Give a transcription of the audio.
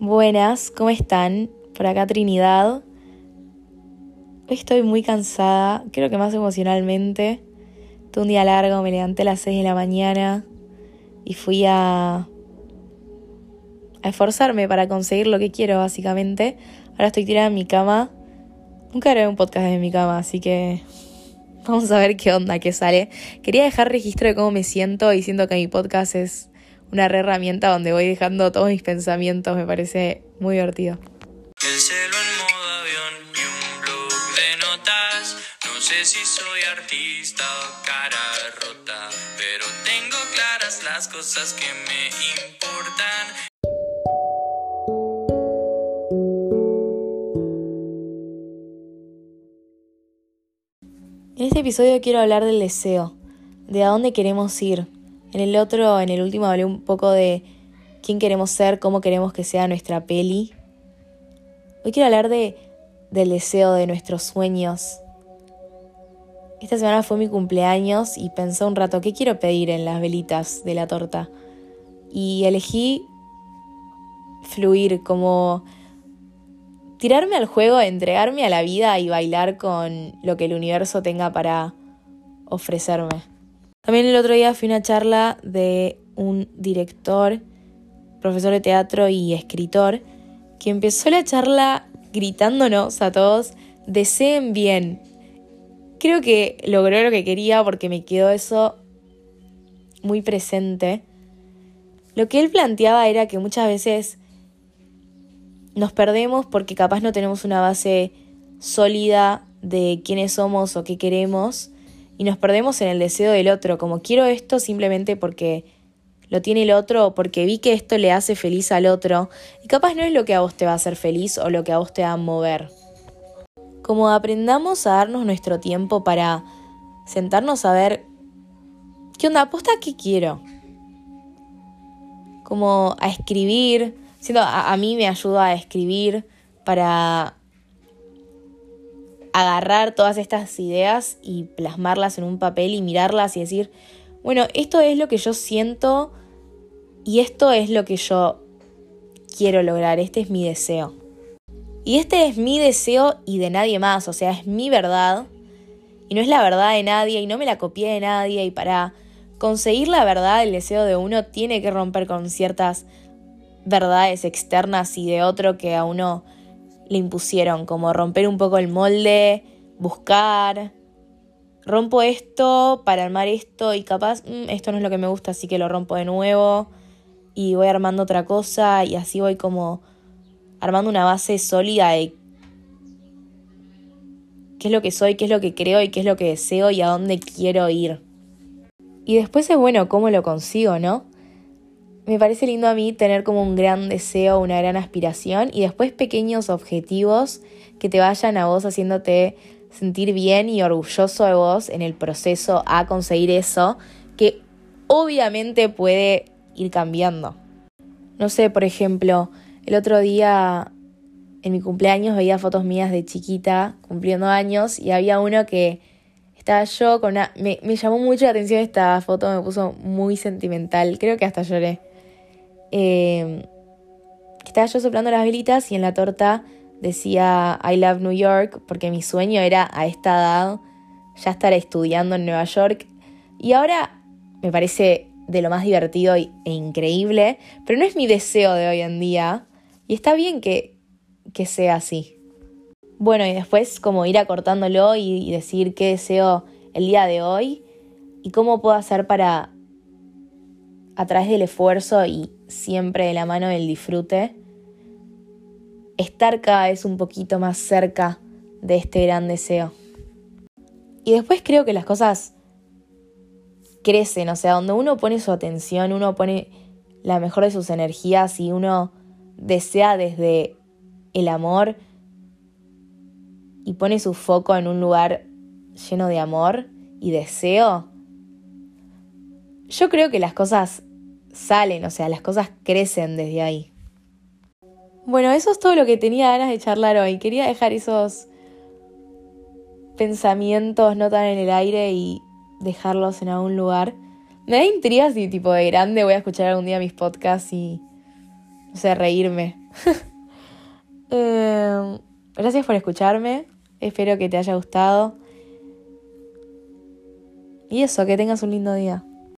Buenas, ¿cómo están? Por acá Trinidad. Estoy muy cansada, creo que más emocionalmente. Tuve un día largo, me levanté a las 6 de la mañana y fui a, a esforzarme para conseguir lo que quiero, básicamente. Ahora estoy tirada en mi cama. Nunca grabé un podcast en mi cama, así que vamos a ver qué onda, qué sale. Quería dejar registro de cómo me siento y siento que mi podcast es una re herramienta donde voy dejando todos mis pensamientos, me parece muy divertido. El cielo en modo avión y un blog de notas. No sé si soy artista o cara rota, pero tengo claras las cosas que me importan. En este episodio quiero hablar del deseo, de a dónde queremos ir. En el otro, en el último, hablé un poco de quién queremos ser, cómo queremos que sea nuestra peli. Hoy quiero hablar de, del deseo, de nuestros sueños. Esta semana fue mi cumpleaños y pensé un rato, ¿qué quiero pedir en las velitas de la torta? Y elegí fluir, como tirarme al juego, entregarme a la vida y bailar con lo que el universo tenga para ofrecerme. También el otro día fui a una charla de un director, profesor de teatro y escritor, que empezó la charla gritándonos a todos, deseen bien. Creo que logró lo que quería porque me quedó eso muy presente. Lo que él planteaba era que muchas veces nos perdemos porque capaz no tenemos una base sólida de quiénes somos o qué queremos y nos perdemos en el deseo del otro, como quiero esto simplemente porque lo tiene el otro o porque vi que esto le hace feliz al otro y capaz no es lo que a vos te va a hacer feliz o lo que a vos te va a mover. Como aprendamos a darnos nuestro tiempo para sentarnos a ver qué onda, aposta qué quiero. Como a escribir, siento a, a mí me ayuda a escribir para agarrar todas estas ideas y plasmarlas en un papel y mirarlas y decir, bueno, esto es lo que yo siento y esto es lo que yo quiero lograr, este es mi deseo. Y este es mi deseo y de nadie más, o sea, es mi verdad y no es la verdad de nadie y no me la copié de nadie y para conseguir la verdad, el deseo de uno tiene que romper con ciertas verdades externas y de otro que a uno le impusieron, como romper un poco el molde, buscar, rompo esto para armar esto y capaz mm, esto no es lo que me gusta, así que lo rompo de nuevo y voy armando otra cosa y así voy como armando una base sólida de qué es lo que soy, qué es lo que creo y qué es lo que deseo y a dónde quiero ir. Y después es bueno cómo lo consigo, ¿no? Me parece lindo a mí tener como un gran deseo, una gran aspiración y después pequeños objetivos que te vayan a vos haciéndote sentir bien y orgulloso de vos en el proceso a conseguir eso, que obviamente puede ir cambiando. No sé, por ejemplo, el otro día en mi cumpleaños veía fotos mías de chiquita cumpliendo años y había uno que estaba yo con una... Me, me llamó mucho la atención esta foto, me puso muy sentimental, creo que hasta lloré eh, estaba yo soplando las velitas y en la torta decía I love New York porque mi sueño era a esta edad ya estar estudiando en Nueva York y ahora me parece de lo más divertido e increíble, pero no es mi deseo de hoy en día y está bien que, que sea así. Bueno, y después como ir acortándolo y, y decir qué deseo el día de hoy y cómo puedo hacer para a través del esfuerzo y siempre de la mano del disfrute, estar cada vez un poquito más cerca de este gran deseo. Y después creo que las cosas crecen, o sea, donde uno pone su atención, uno pone la mejor de sus energías y uno desea desde el amor y pone su foco en un lugar lleno de amor y deseo, yo creo que las cosas salen, o sea, las cosas crecen desde ahí. Bueno, eso es todo lo que tenía ganas de charlar hoy. Quería dejar esos pensamientos no tan en el aire y dejarlos en algún lugar. Me da intriga si tipo de grande voy a escuchar algún día mis podcasts y no sé, reírme. Em, gracias por escucharme. Espero que te haya gustado. Y eso, que tengas un lindo día.